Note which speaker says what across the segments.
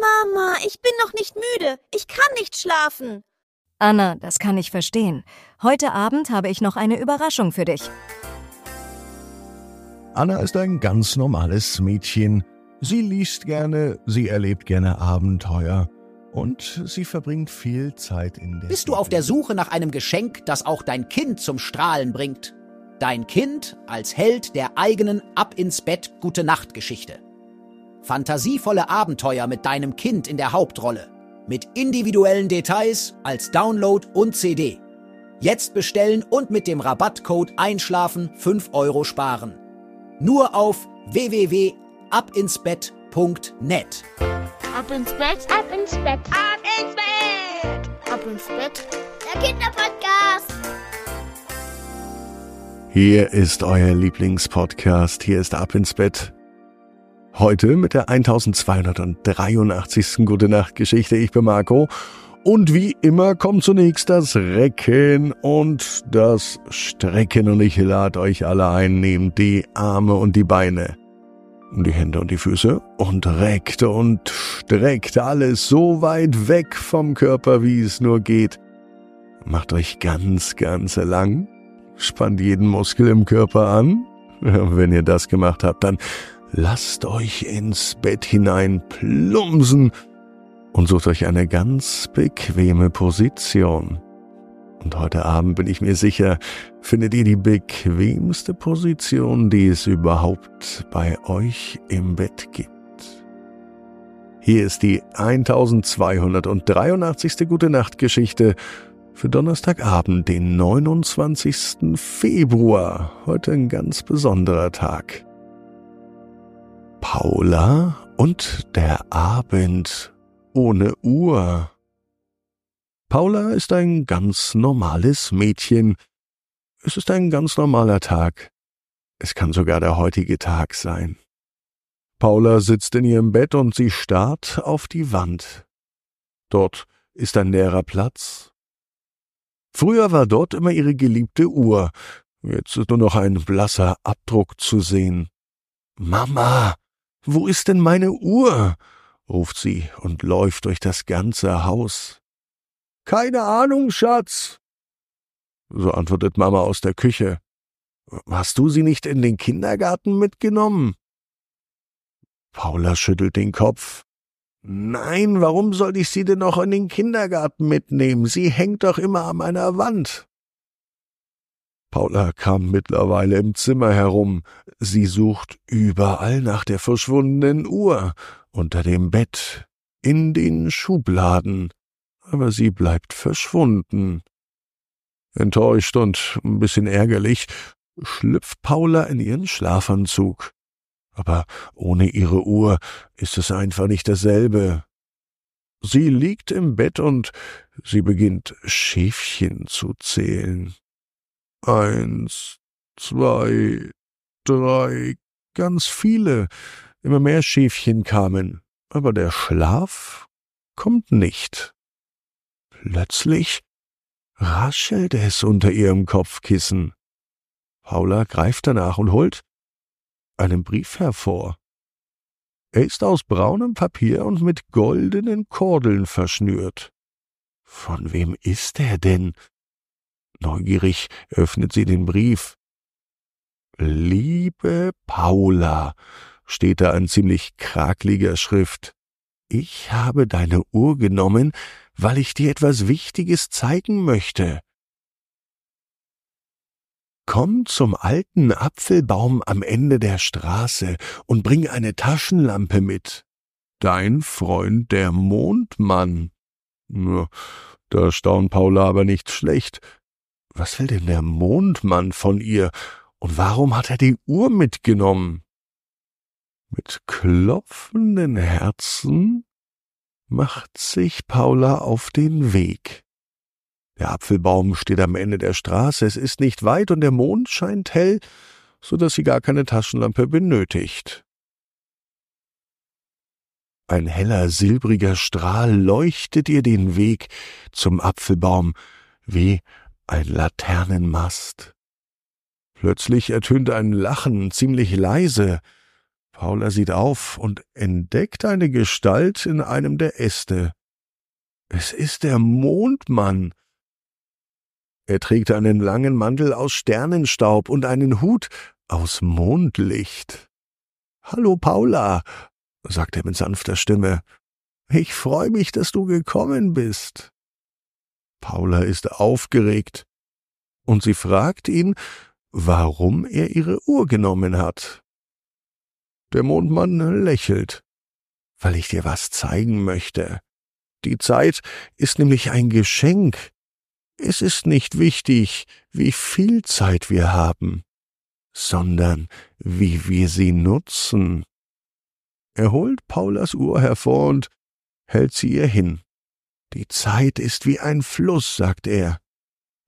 Speaker 1: Mama, ich bin noch nicht müde. Ich kann nicht schlafen.
Speaker 2: Anna, das kann ich verstehen. Heute Abend habe ich noch eine Überraschung für dich.
Speaker 3: Anna ist ein ganz normales Mädchen. Sie liest gerne, sie erlebt gerne Abenteuer und sie verbringt viel Zeit in der.
Speaker 4: Bist du auf der Suche nach einem Geschenk, das auch dein Kind zum Strahlen bringt? Dein Kind als Held der eigenen Ab ins Bett Gute Nacht Geschichte. Fantasievolle Abenteuer mit deinem Kind in der Hauptrolle. Mit individuellen Details als Download und CD. Jetzt bestellen und mit dem Rabattcode Einschlafen 5 Euro sparen. Nur auf www.abinsbett.net.
Speaker 5: Ab ins Bett, ab ins Bett, ab ins Bett, ab ins Bett. Der Kinderpodcast.
Speaker 3: Hier ist euer Lieblingspodcast. Hier ist Ab ins Bett. Heute mit der 1283. Gute Nacht Geschichte. Ich bin Marco. Und wie immer kommt zunächst das Recken und das Strecken. Und ich lade euch alle ein, nehmt die Arme und die Beine, die Hände und die Füße und reckt und streckt alles so weit weg vom Körper, wie es nur geht. Macht euch ganz, ganz lang. Spannt jeden Muskel im Körper an. Wenn ihr das gemacht habt, dann lasst euch ins Bett hinein plumpsen und sucht euch eine ganz bequeme Position. Und heute Abend bin ich mir sicher, findet ihr die bequemste Position, die es überhaupt bei euch im Bett gibt. Hier ist die 1283. Gute Nacht Geschichte für Donnerstagabend, den 29. Februar. Heute ein ganz besonderer Tag. Paula und der Abend ohne Uhr. Paula ist ein ganz normales Mädchen. Es ist ein ganz normaler Tag. Es kann sogar der heutige Tag sein. Paula sitzt in ihrem Bett und sie starrt auf die Wand. Dort ist ein leerer Platz. Früher war dort immer ihre geliebte Uhr. Jetzt ist nur noch ein blasser Abdruck zu sehen. Mama, wo ist denn meine Uhr? ruft sie und läuft durch das ganze Haus. Keine Ahnung, Schatz. So antwortet Mama aus der Küche. Hast du sie nicht in den Kindergarten mitgenommen? Paula schüttelt den Kopf. Nein, warum soll ich sie denn noch in den Kindergarten mitnehmen? Sie hängt doch immer an meiner Wand. Paula kam mittlerweile im Zimmer herum. Sie sucht überall nach der verschwundenen Uhr, unter dem Bett, in den Schubladen, aber sie bleibt verschwunden. Enttäuscht und ein bisschen ärgerlich schlüpft Paula in ihren Schlafanzug. Aber ohne ihre Uhr ist es einfach nicht dasselbe. Sie liegt im Bett und sie beginnt Schäfchen zu zählen. Eins, zwei, drei, ganz viele, immer mehr Schäfchen kamen, aber der Schlaf kommt nicht. Plötzlich raschelt es unter ihrem Kopfkissen. Paula greift danach und holt einen Brief hervor. Er ist aus braunem Papier und mit goldenen Kordeln verschnürt. Von wem ist er denn? Neugierig öffnet sie den Brief. Liebe Paula, steht da in ziemlich krakliger Schrift. Ich habe deine Uhr genommen, weil ich dir etwas Wichtiges zeigen möchte. Komm zum alten Apfelbaum am Ende der Straße und bring eine Taschenlampe mit. Dein Freund der Mondmann. Da staunt Paula aber nicht schlecht. Was will denn der Mondmann von ihr? Und warum hat er die Uhr mitgenommen? Mit klopfenden Herzen macht sich Paula auf den Weg. Der Apfelbaum steht am Ende der Straße, es ist nicht weit und der Mond scheint hell, so dass sie gar keine Taschenlampe benötigt. Ein heller silbriger Strahl leuchtet ihr den Weg zum Apfelbaum wie ein Laternenmast. Plötzlich ertönt ein Lachen, ziemlich leise. Paula sieht auf und entdeckt eine Gestalt in einem der Äste. Es ist der Mondmann. Er trägt einen langen Mantel aus Sternenstaub und einen Hut aus Mondlicht. Hallo Paula, sagt er mit sanfter Stimme. Ich freue mich, dass du gekommen bist. Paula ist aufgeregt und sie fragt ihn, warum er ihre Uhr genommen hat. Der Mondmann lächelt, weil ich dir was zeigen möchte. Die Zeit ist nämlich ein Geschenk. Es ist nicht wichtig, wie viel Zeit wir haben, sondern wie wir sie nutzen. Er holt Paulas Uhr hervor und hält sie ihr hin. Die Zeit ist wie ein Fluss, sagt er.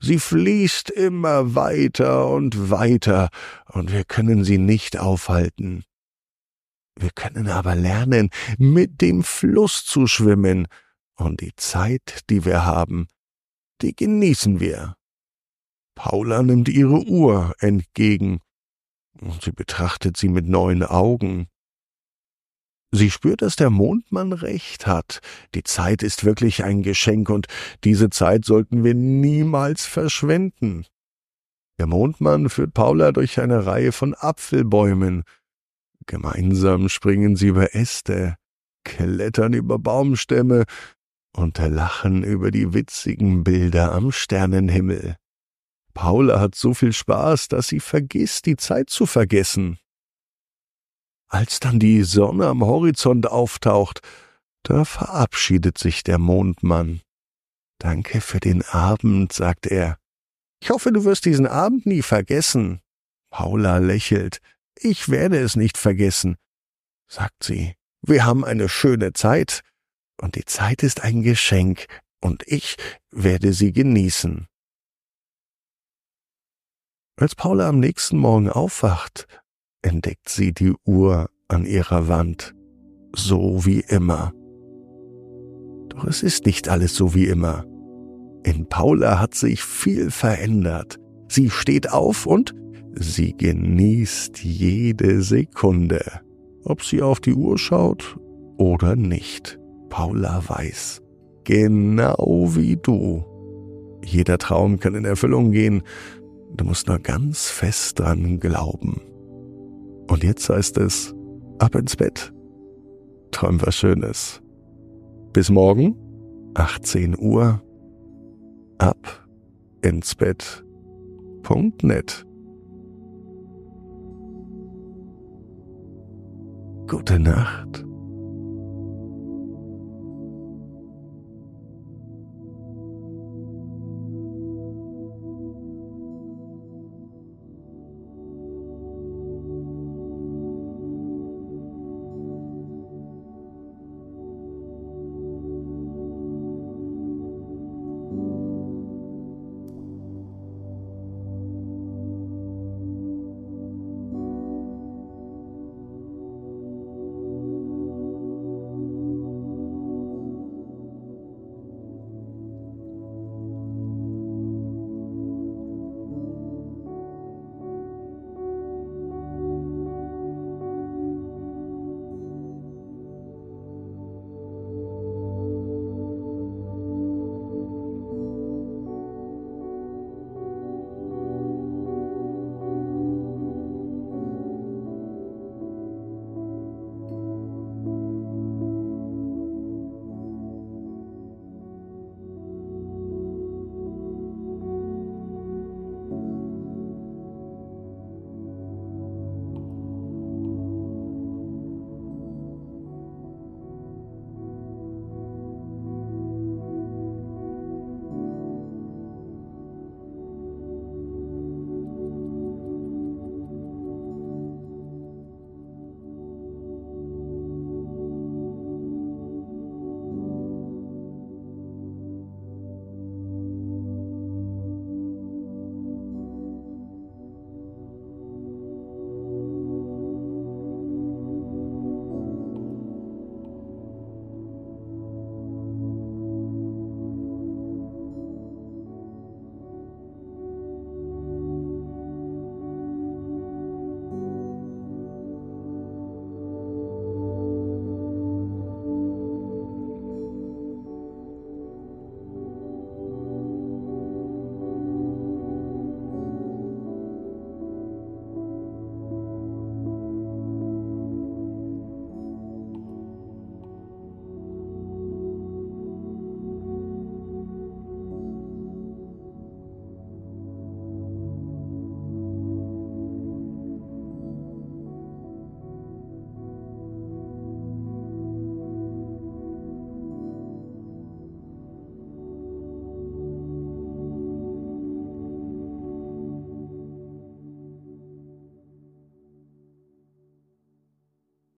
Speaker 3: Sie fließt immer weiter und weiter, und wir können sie nicht aufhalten. Wir können aber lernen, mit dem Fluss zu schwimmen, und die Zeit, die wir haben, die genießen wir. Paula nimmt ihre Uhr entgegen, und sie betrachtet sie mit neuen Augen. Sie spürt, dass der Mondmann recht hat. Die Zeit ist wirklich ein Geschenk und diese Zeit sollten wir niemals verschwenden. Der Mondmann führt Paula durch eine Reihe von Apfelbäumen. Gemeinsam springen sie über Äste, klettern über Baumstämme und lachen über die witzigen Bilder am Sternenhimmel. Paula hat so viel Spaß, dass sie vergisst, die Zeit zu vergessen. Als dann die Sonne am Horizont auftaucht, da verabschiedet sich der Mondmann. Danke für den Abend, sagt er. Ich hoffe, du wirst diesen Abend nie vergessen. Paula lächelt. Ich werde es nicht vergessen, sagt sie. Wir haben eine schöne Zeit, und die Zeit ist ein Geschenk, und ich werde sie genießen. Als Paula am nächsten Morgen aufwacht, entdeckt sie die Uhr an ihrer Wand, so wie immer. Doch es ist nicht alles so wie immer. In Paula hat sich viel verändert. Sie steht auf und sie genießt jede Sekunde. Ob sie auf die Uhr schaut oder nicht. Paula weiß, genau wie du. Jeder Traum kann in Erfüllung gehen. Du musst nur ganz fest dran glauben. Und jetzt heißt es, ab ins Bett. Träum was Schönes. Bis morgen, 18 Uhr, ab ins Bett.net. Gute Nacht.